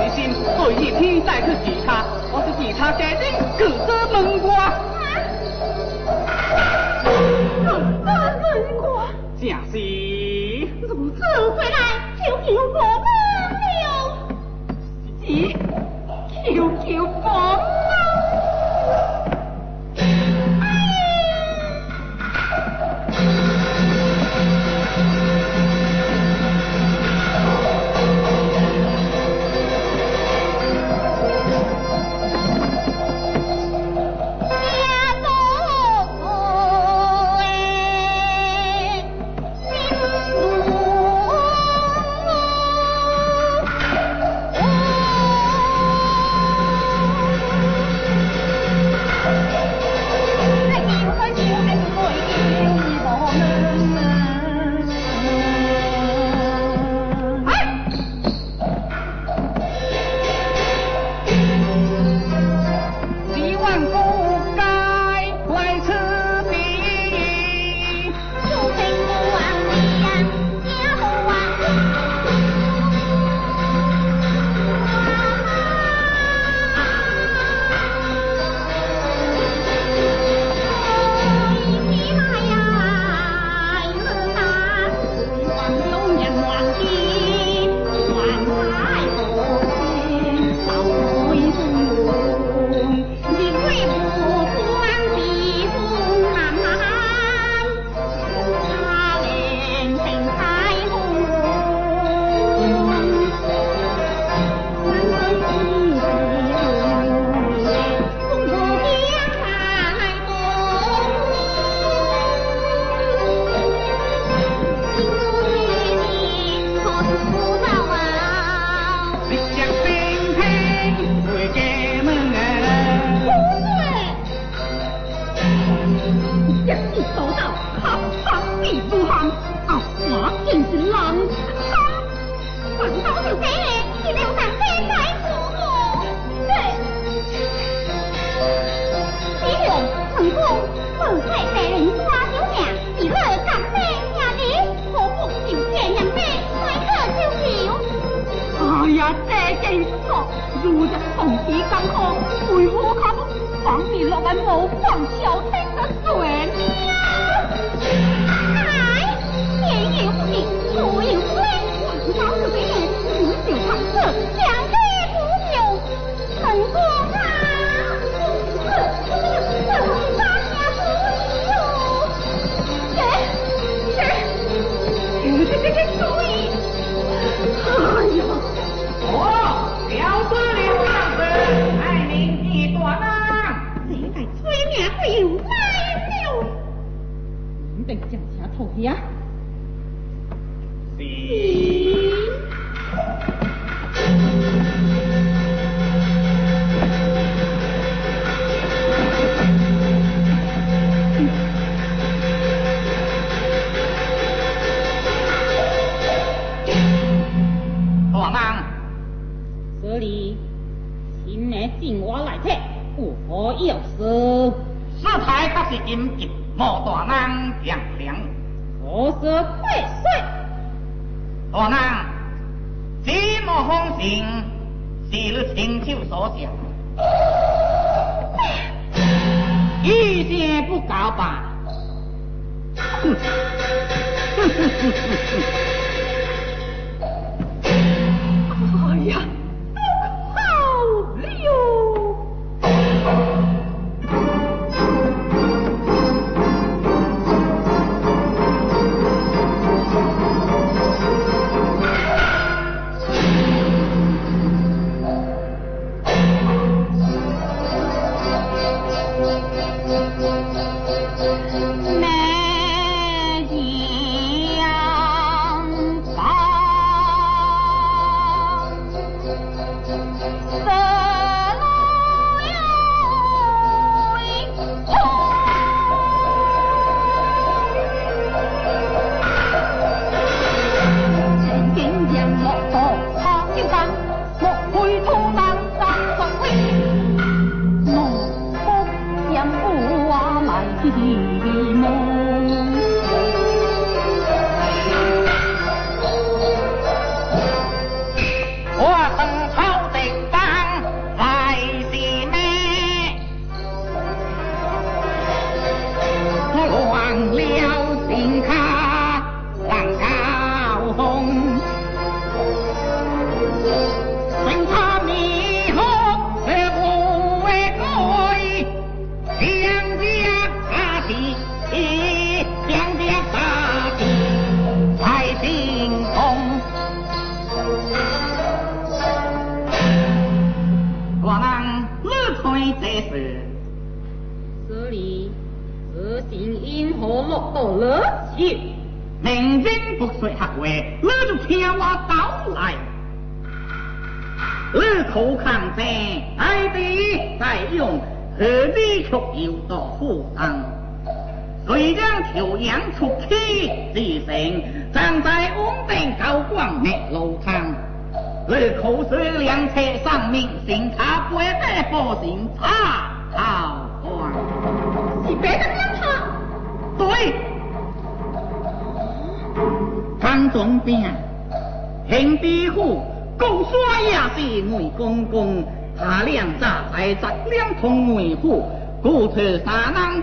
别人不随心，对一天再去其他，我是其他家庭各自门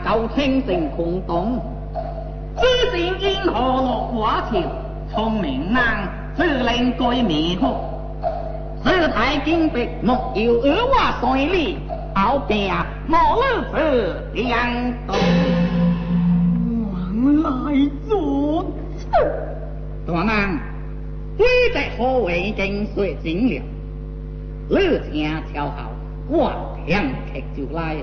就清城空洞，知心因何落华朝？聪明难，自令盖迷惑。世态金碧，莫要与我算你。好病莫老死，两东。往来作证，大难，你在何为跟随尽了？你请瞧好，我两客就来。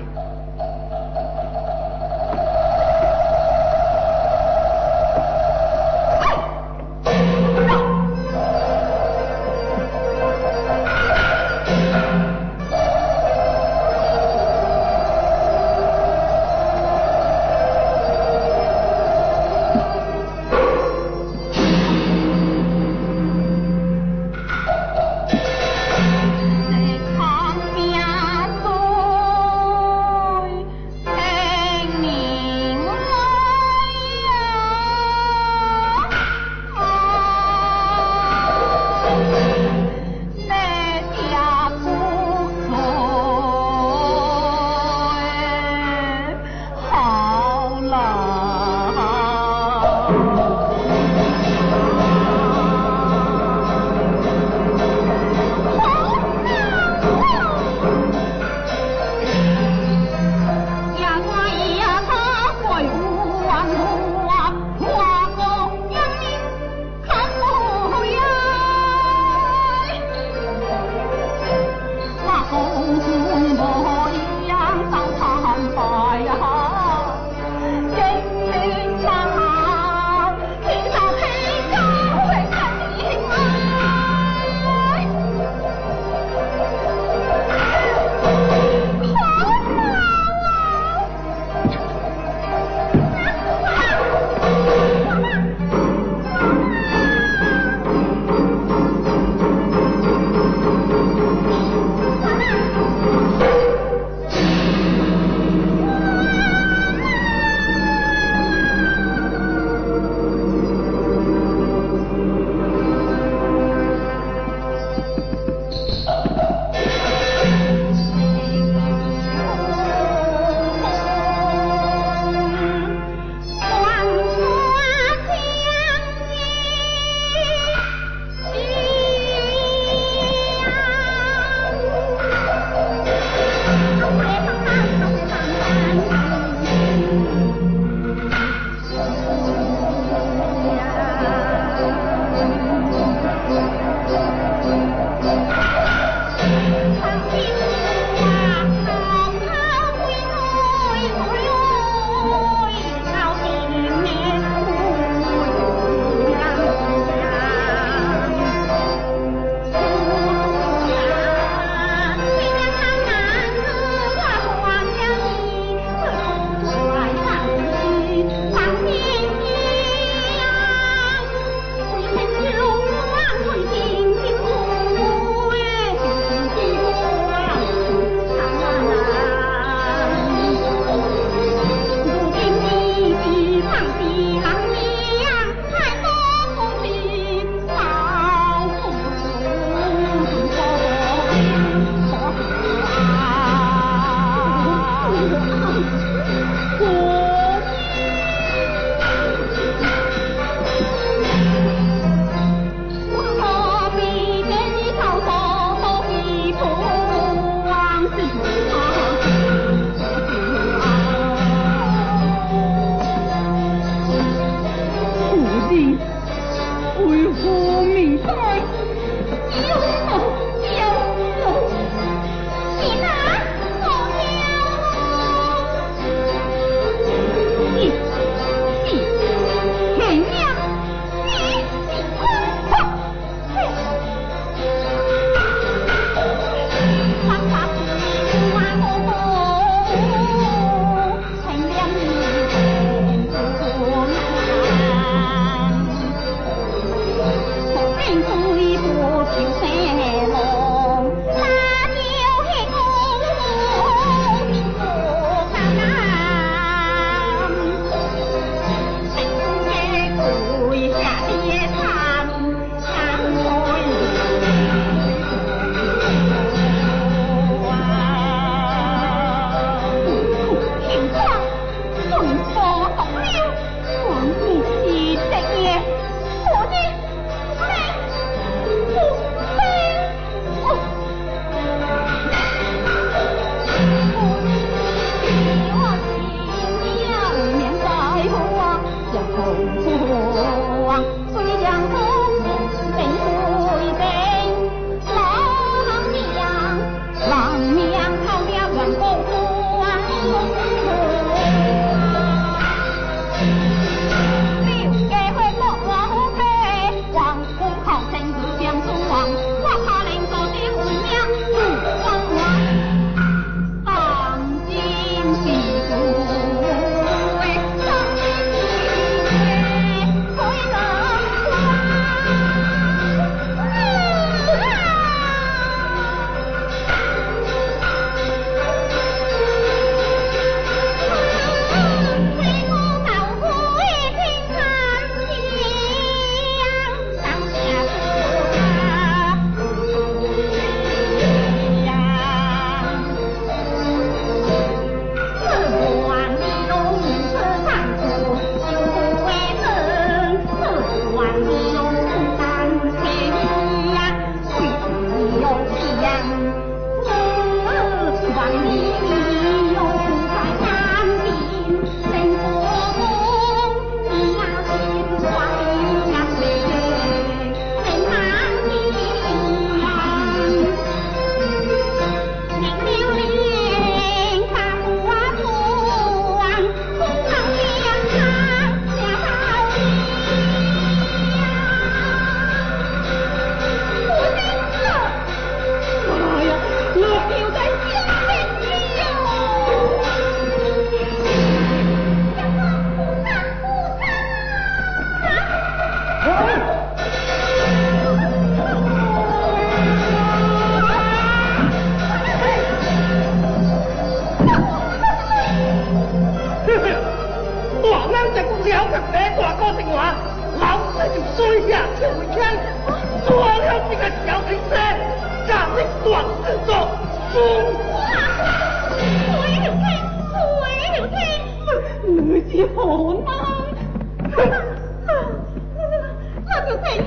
我就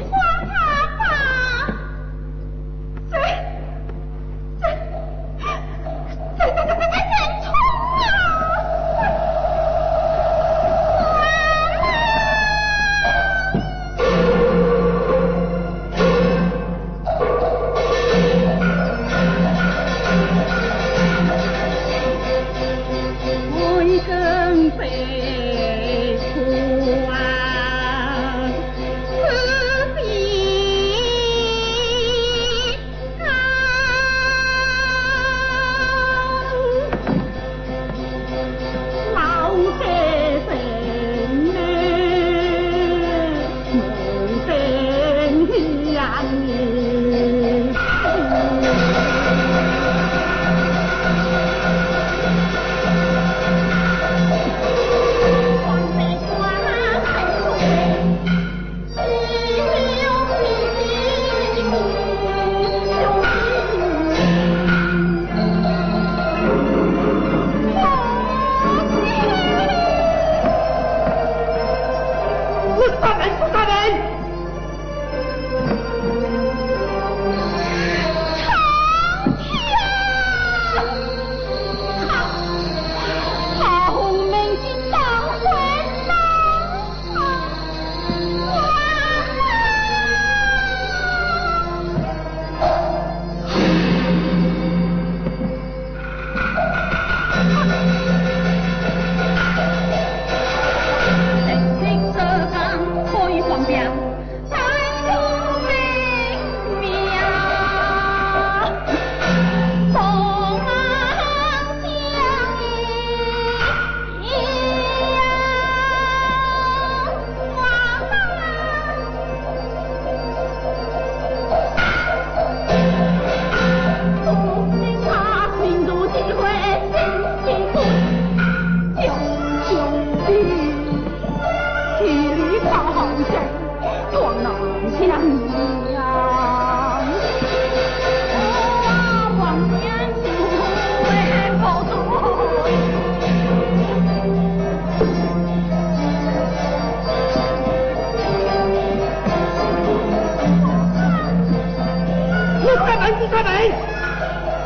大人，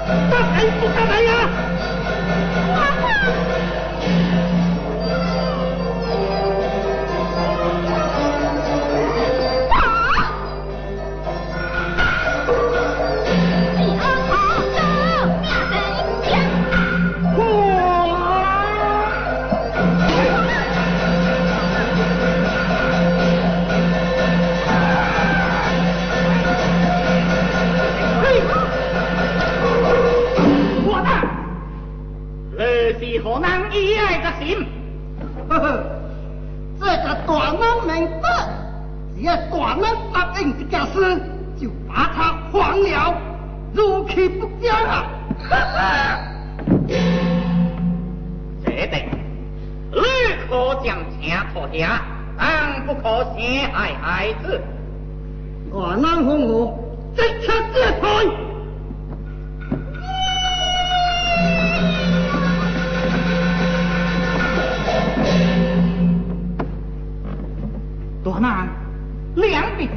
我大人，大人，我事，就把他放了，如其不讲啊！哈哈，这等，你可将钱脱下，但不可陷害孩子。大人和我即刻接台。多难，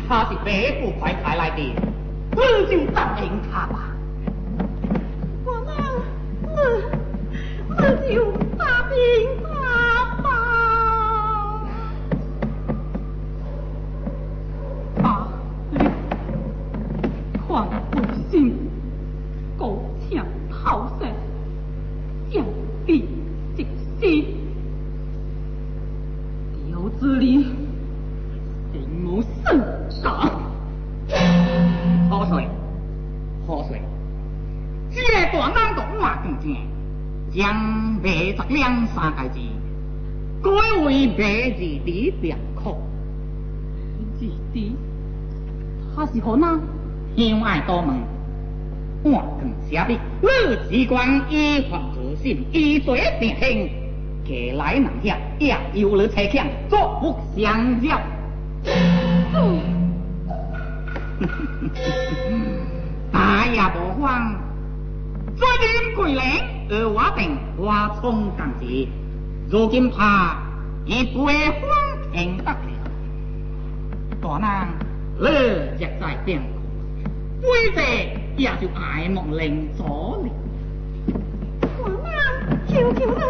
他是白富快派来的，你就答应他吧。我呢，我我就三界字，改为卖字二两块。弟弟，他是何人？向爱多问，我更写的，你只管依法执行，依罪定刑，给来人下也有了车强，作不相交。大也不慌，桂林而我等花冲干节，如今怕已不会荒停得了。大人，乐日在变，规则也就爱莫能助了。大娘，求求了，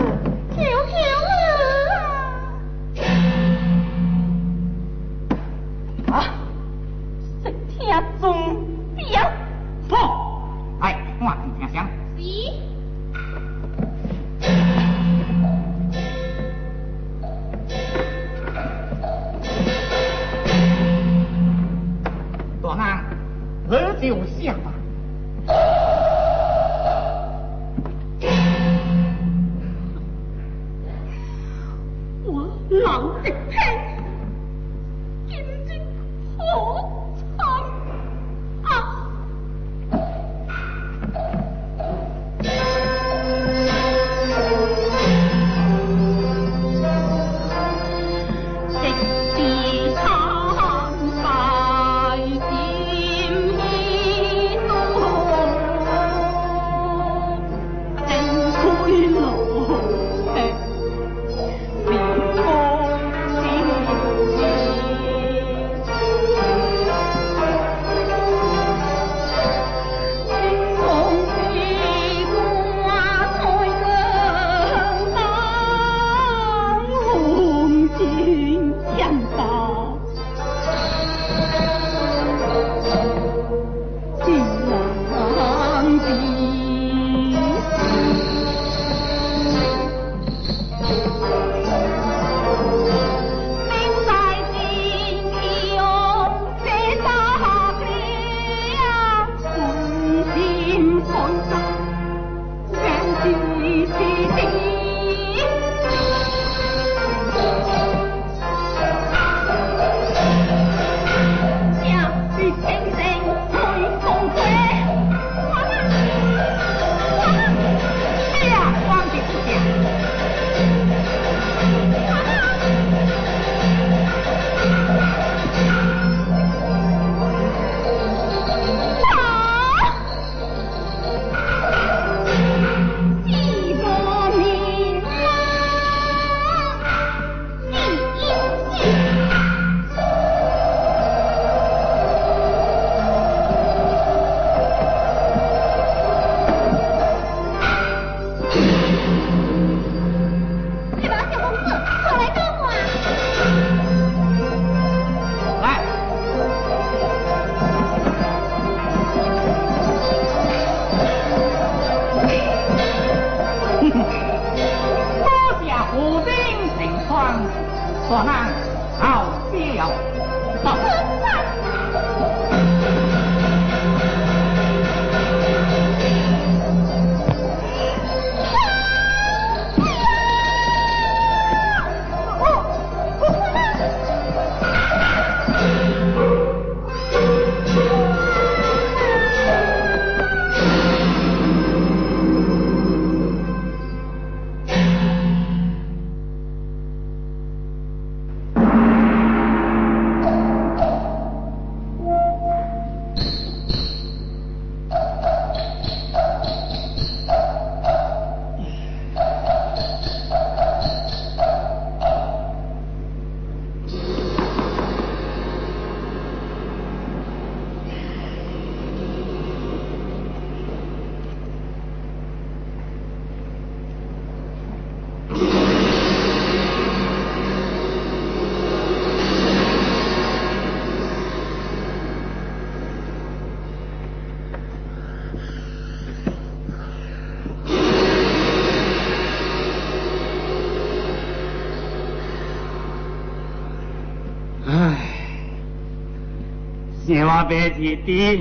白日的，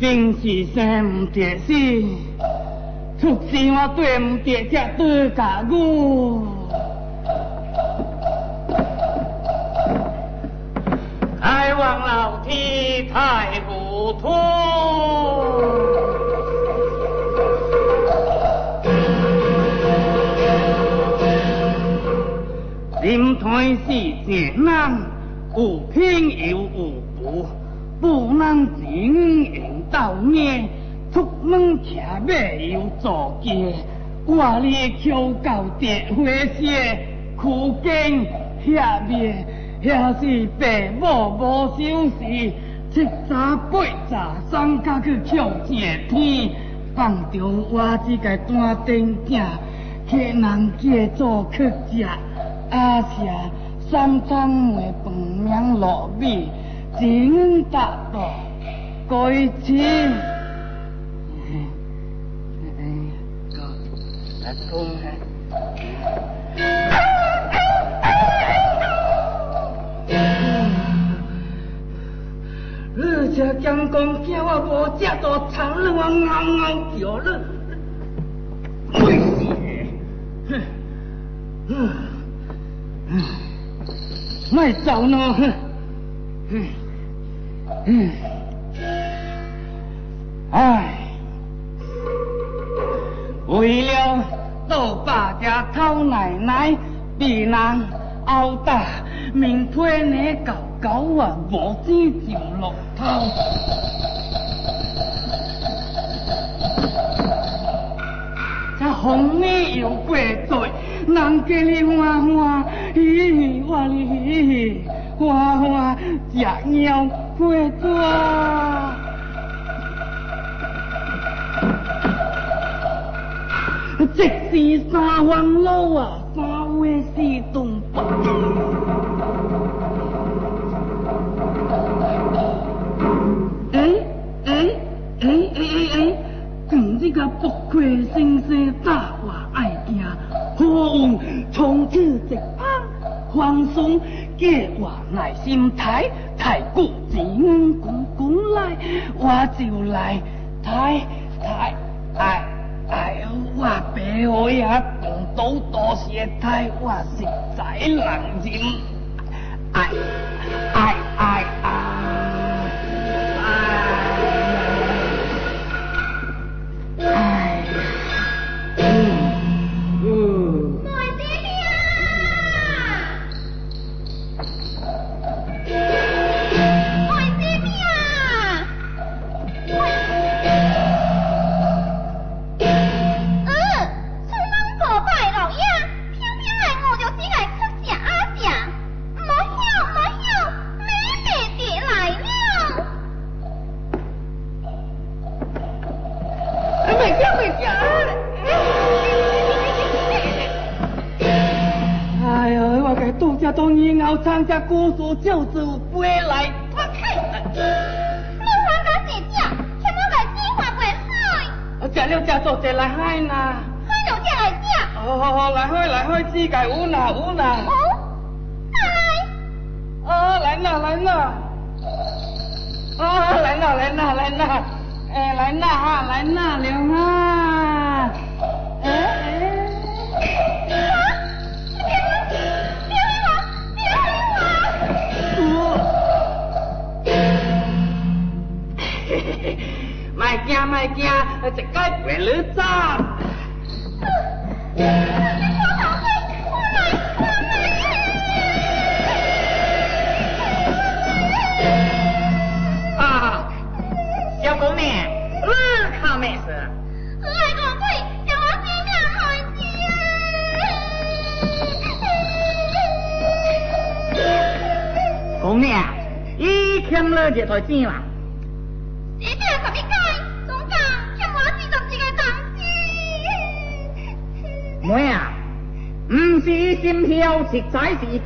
真是生唔得死，出生我对唔得这对家我。太望老天太糊涂。心态是这人，有偏有有福，不能钱用到命，出门骑马又坐轿，我哩求到地花谢，苦经遐面，遐是父母无收拾，七早八早送家去抢钱天，放着我只个单顶囝，客人叫做去食。阿是三餐糜饭面糯米，真大道，各位亲。来讲你这讲讲叫我无食到长了，我嗷嗷叫了，会死！哼，嗯。卖走呢？嗯嗯，唉，为了老爸家讨奶奶，别人殴打明天你狗狗啊，无钱就落汤。这红米又过嘴。人家哩欢欢喜喜，我哩喜喜欢欢食鸟过纸。即是三番路啊，三位四顿饭。哎哎哎哎哎哎，今日个不愧先生大话爱听。好运从此一旁，放松给我耐心抬，抬过钱公公来，我就来抬抬。哎哎，我白我也动都多些抬，我实在难忍。哎哎哎哎！参加故事就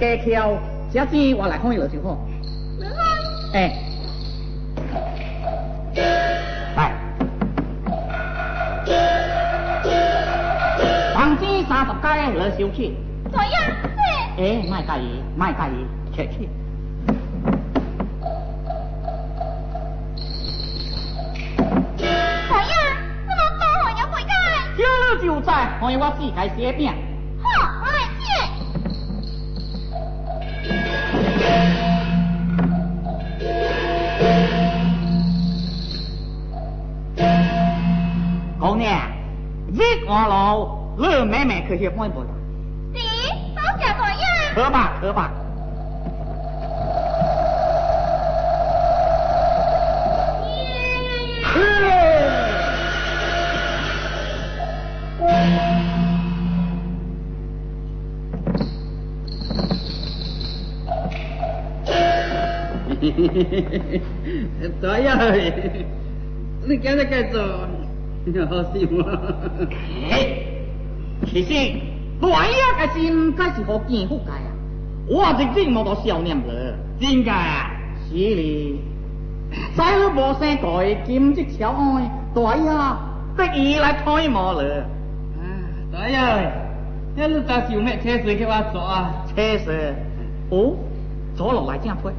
在是假跳，下次我来开了就好。哎，来，房子三十块来收起。怎样？哎，卖介意，卖介意，客气。就在看我自家写饼。日光路，你妹妹去去买不啦？咦，多谢大爷。可吧可吧。大爷，你今日该做，好笑吗？其实大爷个心该是好见福界啊，我日日我都笑念了，真噶？是哩，再好无生改，今日巧爱，大爷得意来推磨了。啊，大爷，你你到时有咩车水给我坐啊？车水，哦，坐落来正快。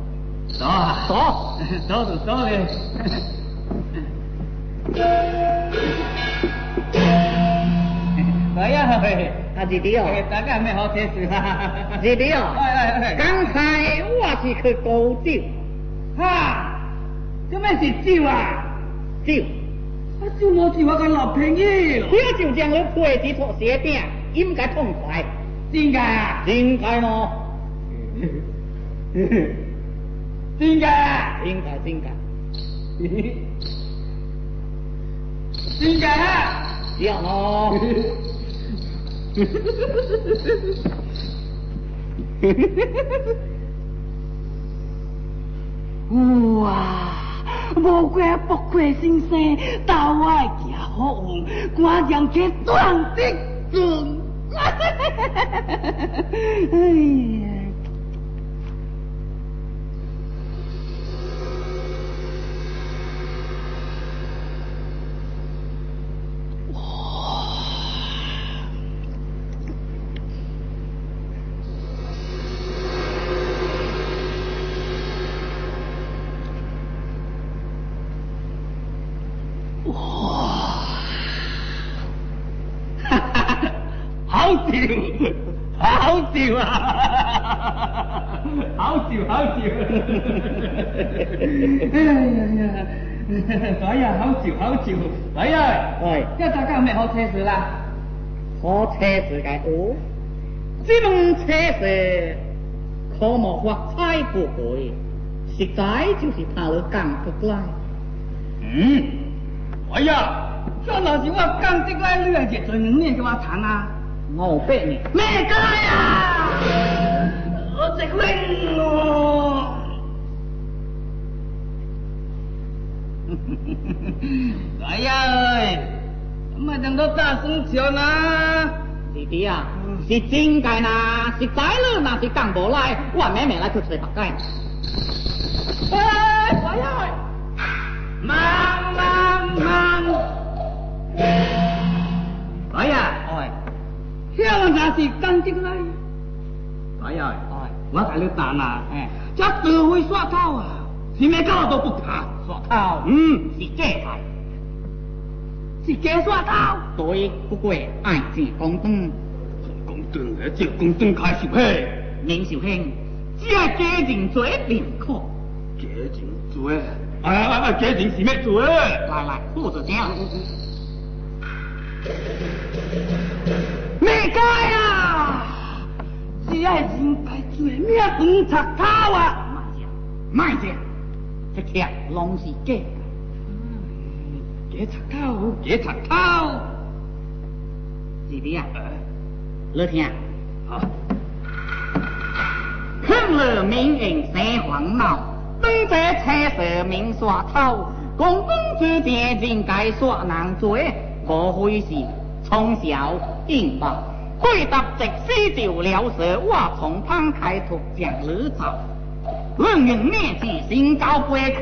走啊，走，走就走嘞。大爷，啊，弟弟哦，大家咩好车水啊？弟弟哦，哎哎哎，刚才我是去高酒，哈，做咩是酒啊？酒，啊酒冇酒我个老朋友，我就将我配几撮雪饼，应该痛快，真噶啊？应该咯。真噶？真噶真噶，真噶？这样咯。哇！无怪不愧先生，大爱行好，官将去壮的准。哎呀！笑啊！好笑，好笑！哎呀呀，哎呀，好笑，好笑！哎呀，喂，今大家有咩好车事啦？好车事嘅哦，这种车事可莫发彩不会，实在就是怕了讲不来。嗯，哎呀，这若是我讲得来，你还是做两年给我谈啊？我逼你，咩解啊？我直拎我。哎呀，咪等到大声笑啦！弟弟啊，是真嘅呐，实在了那是讲无来，我妹妹来去找白解。哎，呀，慢慢慢。哎呀，哎。香那是干净来。哎呀，哎，我甲你谈啊，哎，这社会耍头啊，是咩搞都不怕，耍头，嗯，是假菜，是假刷头。对，不过爱情公正，公断嘅只公正开始嘿，林秀卿，只系家人做便可。家人做，哎哎哎，家人是咩做？来来，护着讲。咩解啊？只系人该做咩红插头啊？卖只，卖只，这贴拢是假。假插头，假插头。弟弟啊，你听，好。看了名人三黄闹，对这彩色明刷头，公公之间人该刷难做，无非是。从小应报，对答直西就了舌，我从旁开拓将你走。论人面子，身高贵客，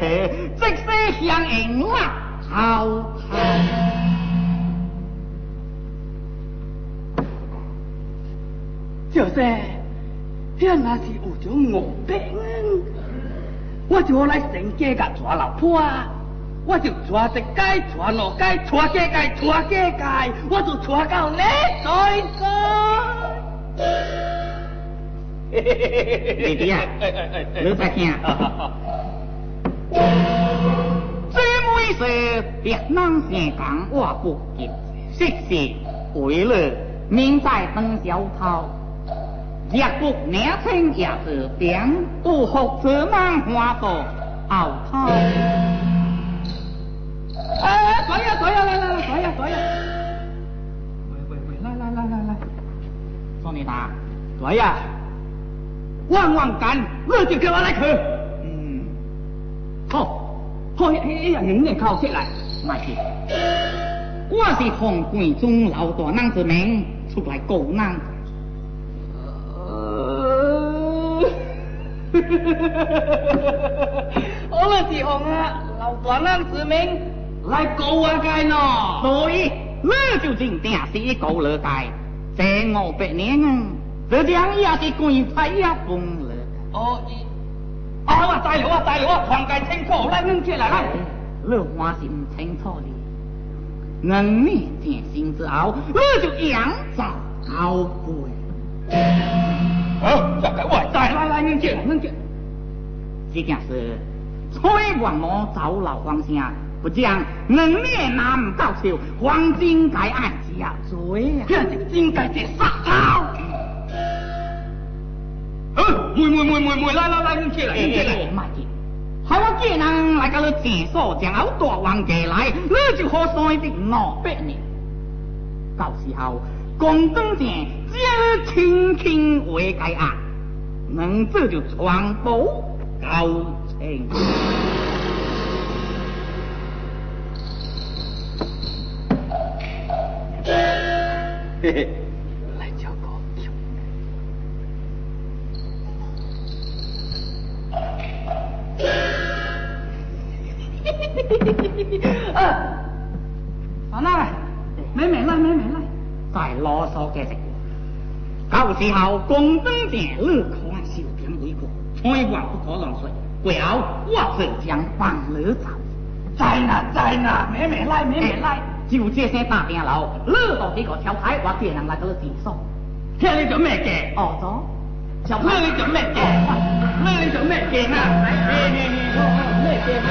直西相迎啦，好好。就是，这那是有种恶病，我就来成家甲抓老婆啊。我就带直街，带路街，带街街，带街街，我就带到你在在。弟弟啊，你在听？这每事别人先讲，我不急，实是为了明在等小偷。日国年轻也是点，不服这满花朵熬汤。哎，坐呀坐呀，来来来，坐呀坐呀。喂喂喂，来来来来来，说你打，坐呀。万万干，我就叫我来去。嗯，好，好，哎呀，人家靠起来，卖去。我是红贵中老大人之名出来告人。呃，我们是红啊，老大人之名来告我该喏。所以，我就认定是告了该，这五百年啊，这样也是贵派呀崩了。哦，啊，我知了，我知了，我全该清楚，来，恁起来来。你还是唔清楚哩。能力见心之后，我就扬州高贵。好，这个我再来来，恁起来，恁起。这件事，崔王母走老皇上，不讲能力难唔到手，黄金该按下罪呀。这是真该这杀头。嗯，妹妹妹妹妹，来来来，你起来，你起来。慢点。好，我既然来到了前所，将后大王家来，你就好算的五百年。到时候，公东城只轻轻为该案，能这就传播高清。来叫个酒。啊，阿奶，妹妹来，妹妹来，再啰嗦几句。到时候公东城你看小点为过，千万不可乱说，不要我这将放你走。在呢，在呢，妹妹来，妹妹来。就这些大点楼，你到这个桥台，我见人来到了地上。听你做咩嘅？哦，走。小妹你做咩嘅？妹你做咩嘅啊？咩嘅啊？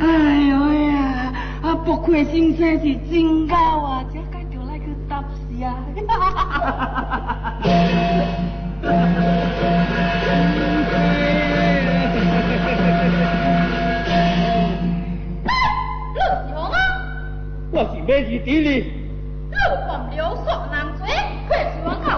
哎呦呀，啊不愧先生是真高啊，这该就来去搭死啊！我是咩事地哩？你犯了杀人罪，却是我靠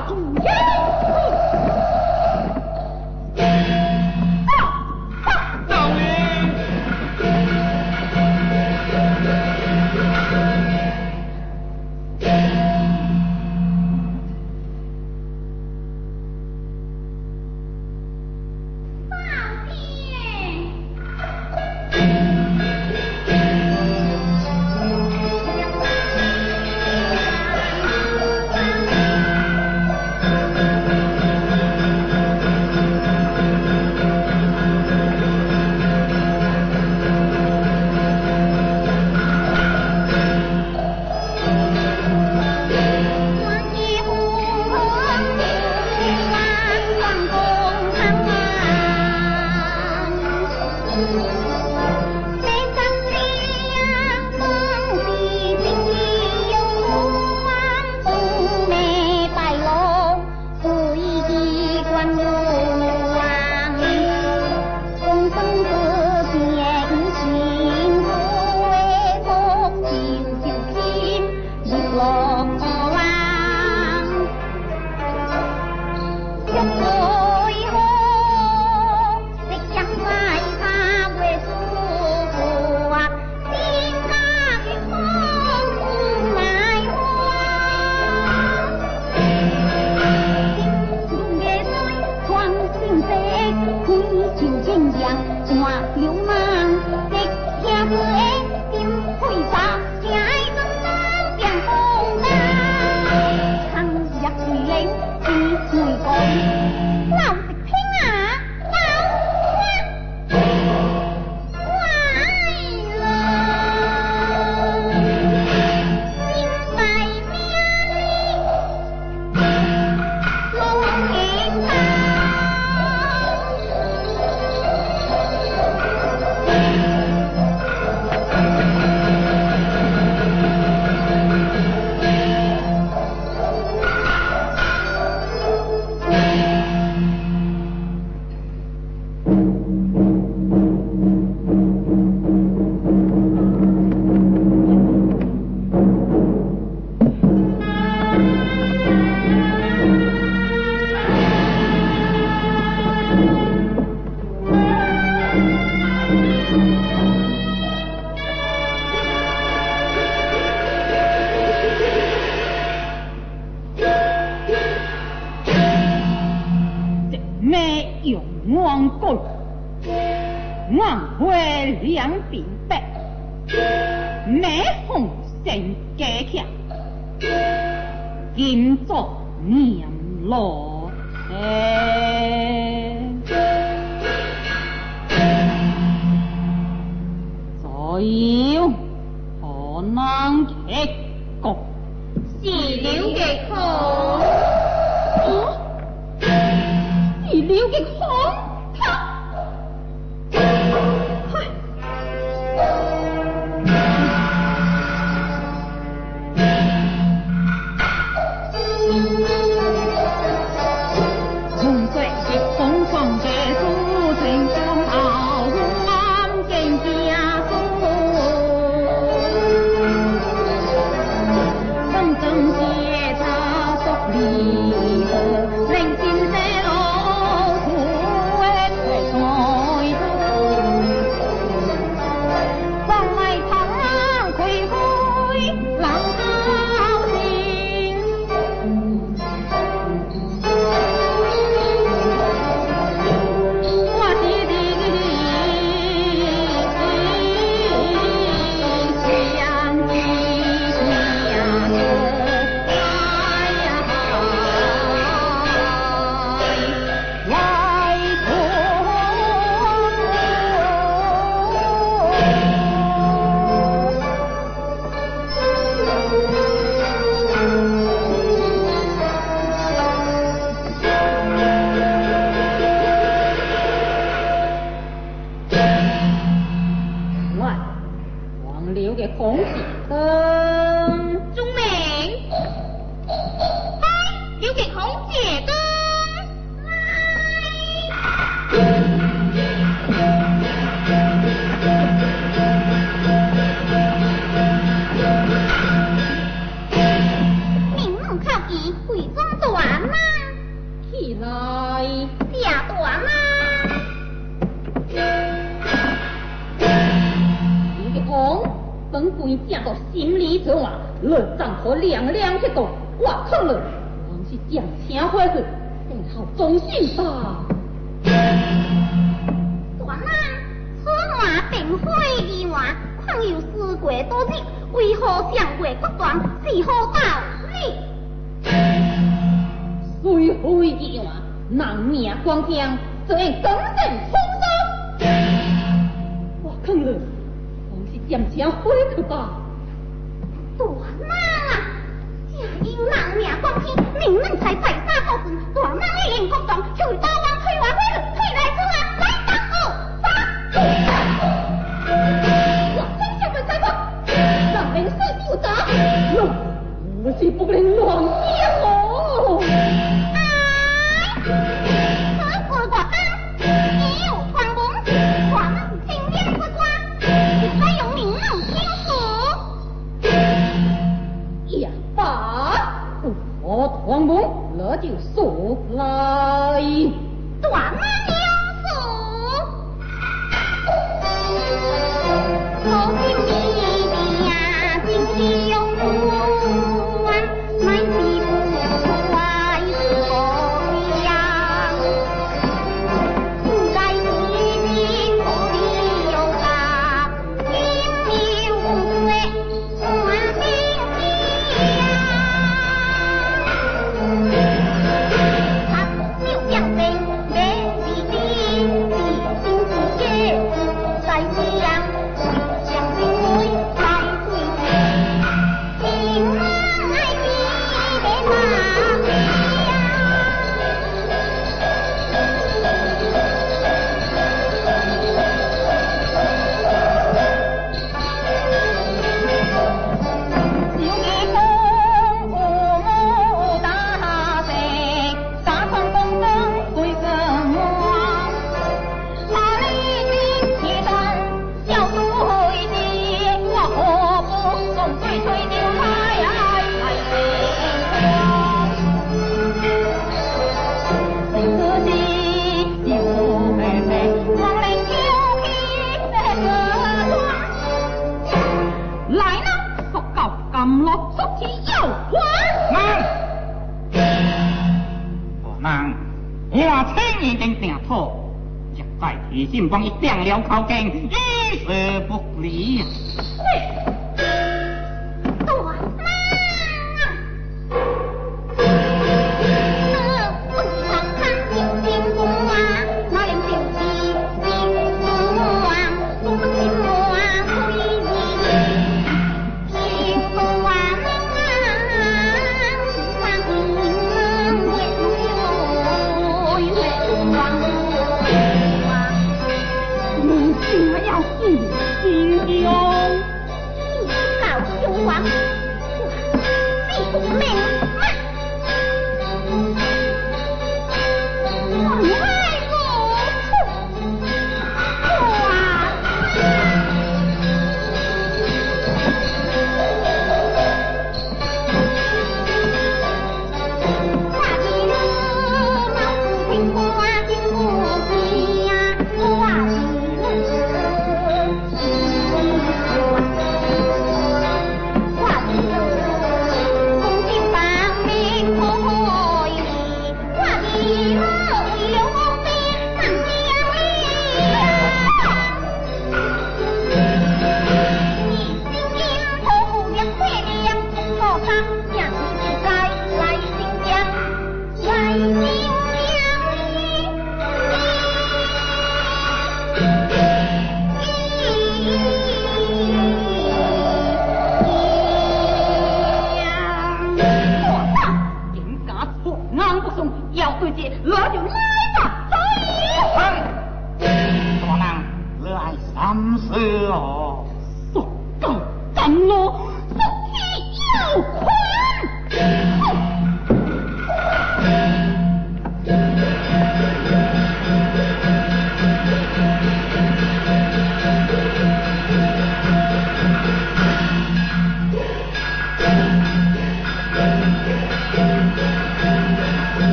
定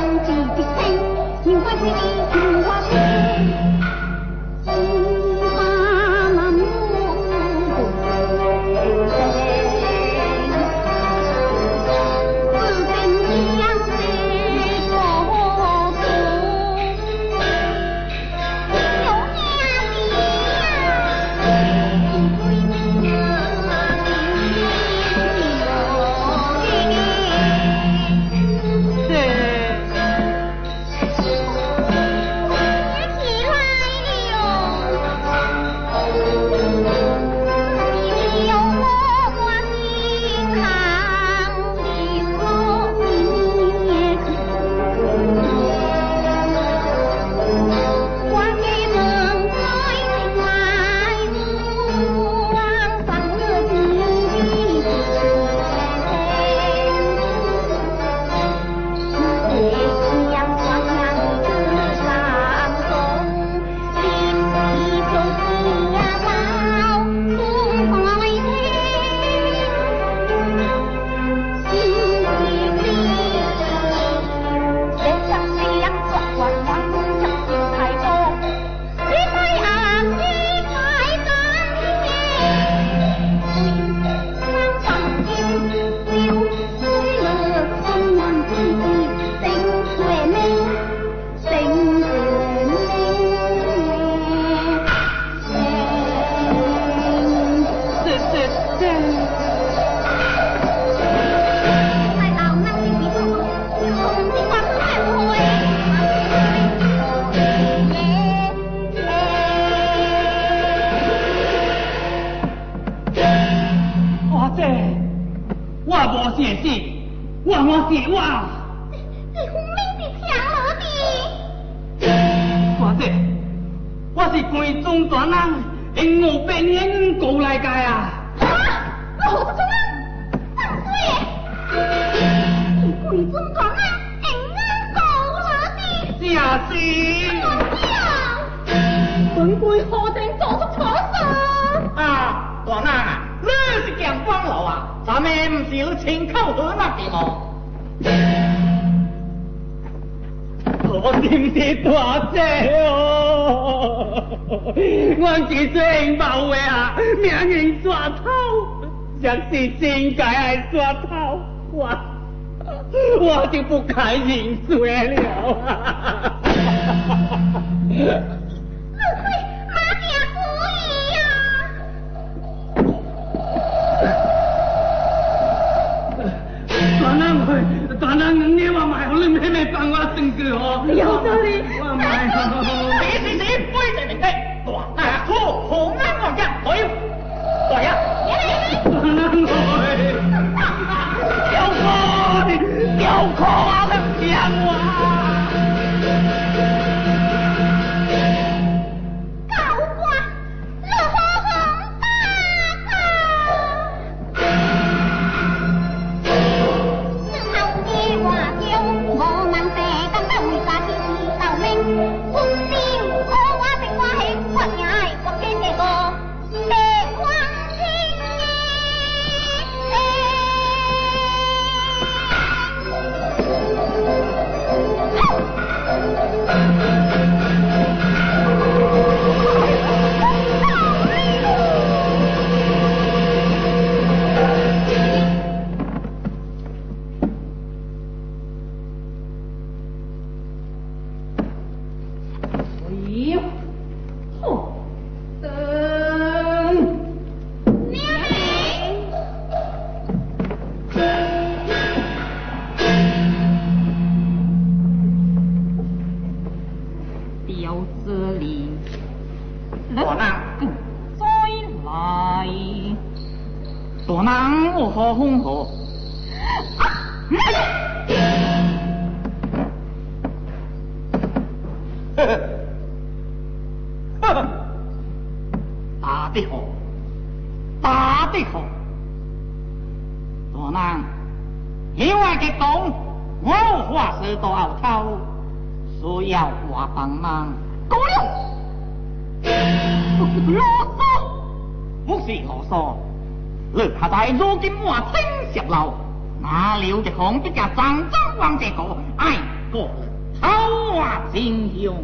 「にんじ心のおさん」咱们不是有亲口喝那的吗？我真是大姐哦，我是真冒话啊，命运抓头，若是真该爱抓头，我我就不该认罪了。大人，你话买好你妹妹帮我证据哦。有道理。我买好。你是谁？非正名的，大大错，红安王家，对，对呀。大人，小哥，小哥啊，骗我。是啰嗦。莫是啰嗦，你下在如今我听十楼，哪了一行的家张张王这个爱国好啊英雄？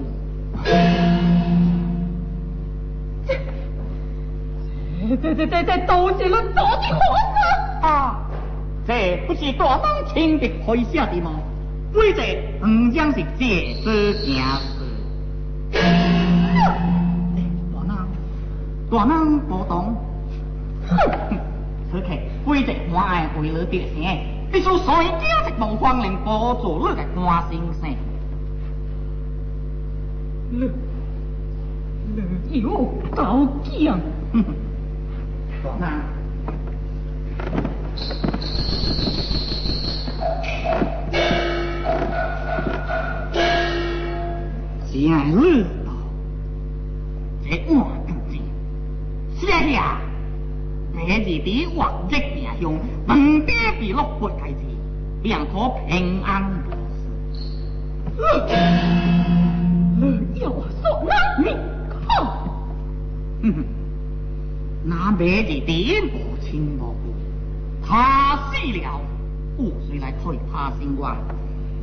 这这这这都是你做的好事啊！这不是大方清的开写的吗？为这唔将是借此行。大人不懂。哼！此刻为这我爱为了别生，必须随家一无方令帮助你的官先生。你你有高见。那，今日到，这我更知，谢谢。每日的往日家乡，门爹比落不该子，便可平安无事。要说哪里好？哼哼。那妹的爹母亲无故，他死了，我谁来替他心关？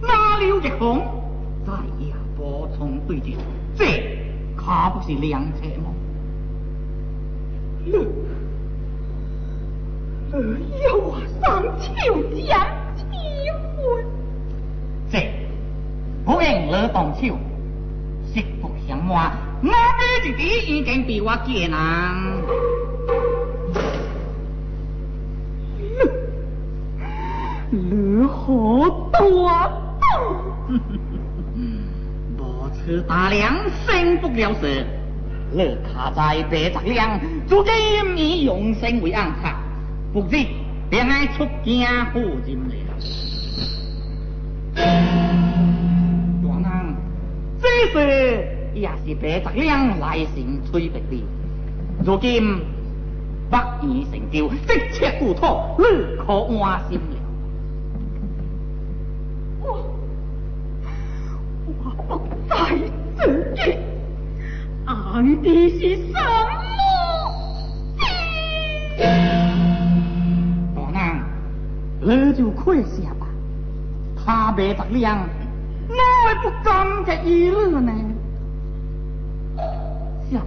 那刘一空再也无从对峙，这可不是良策吗？你你要我上秋将结婚？这不应你动手，实不相瞒，那妹的爹已经被我见人。你好 大度！如此大量，生不了事。你卡在白杂粮，如今以用心为安排，不知便爱出京赴任了。大人，这事也是白泽亮来信催逼的。如今北夷成就，一切故土，你可安心了？我我不在此地，暗地是什么？大娘，你就快些吧。他白得亮，哪会不敢这议论呢？下。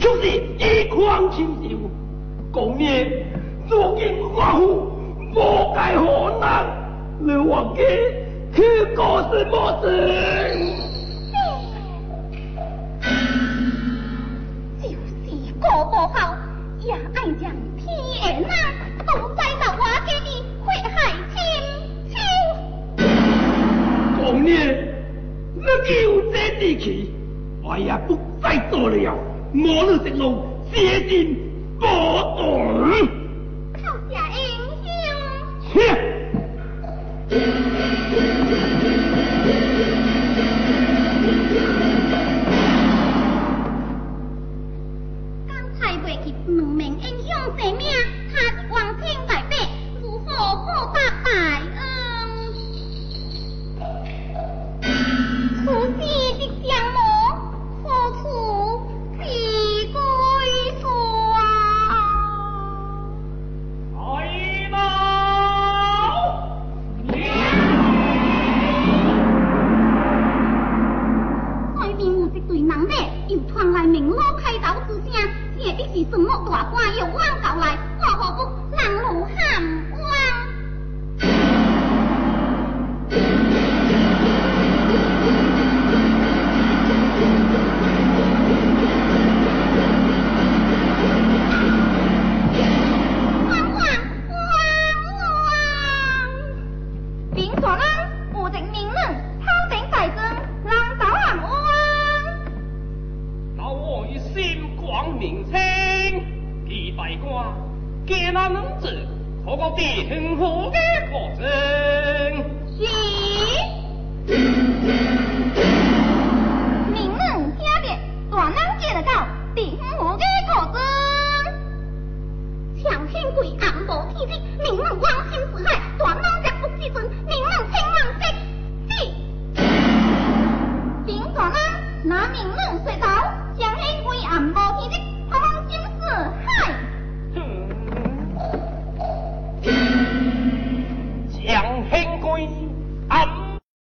就是一狂清秀，讲爷，如今寡妇无该何难，你忘记去告诉么事。就是个不好，也爱将天恩呐、都怪到我给你血害深舅。讲你，你有在力气，我也不再做了。我路食路，舍箭火党。英雄。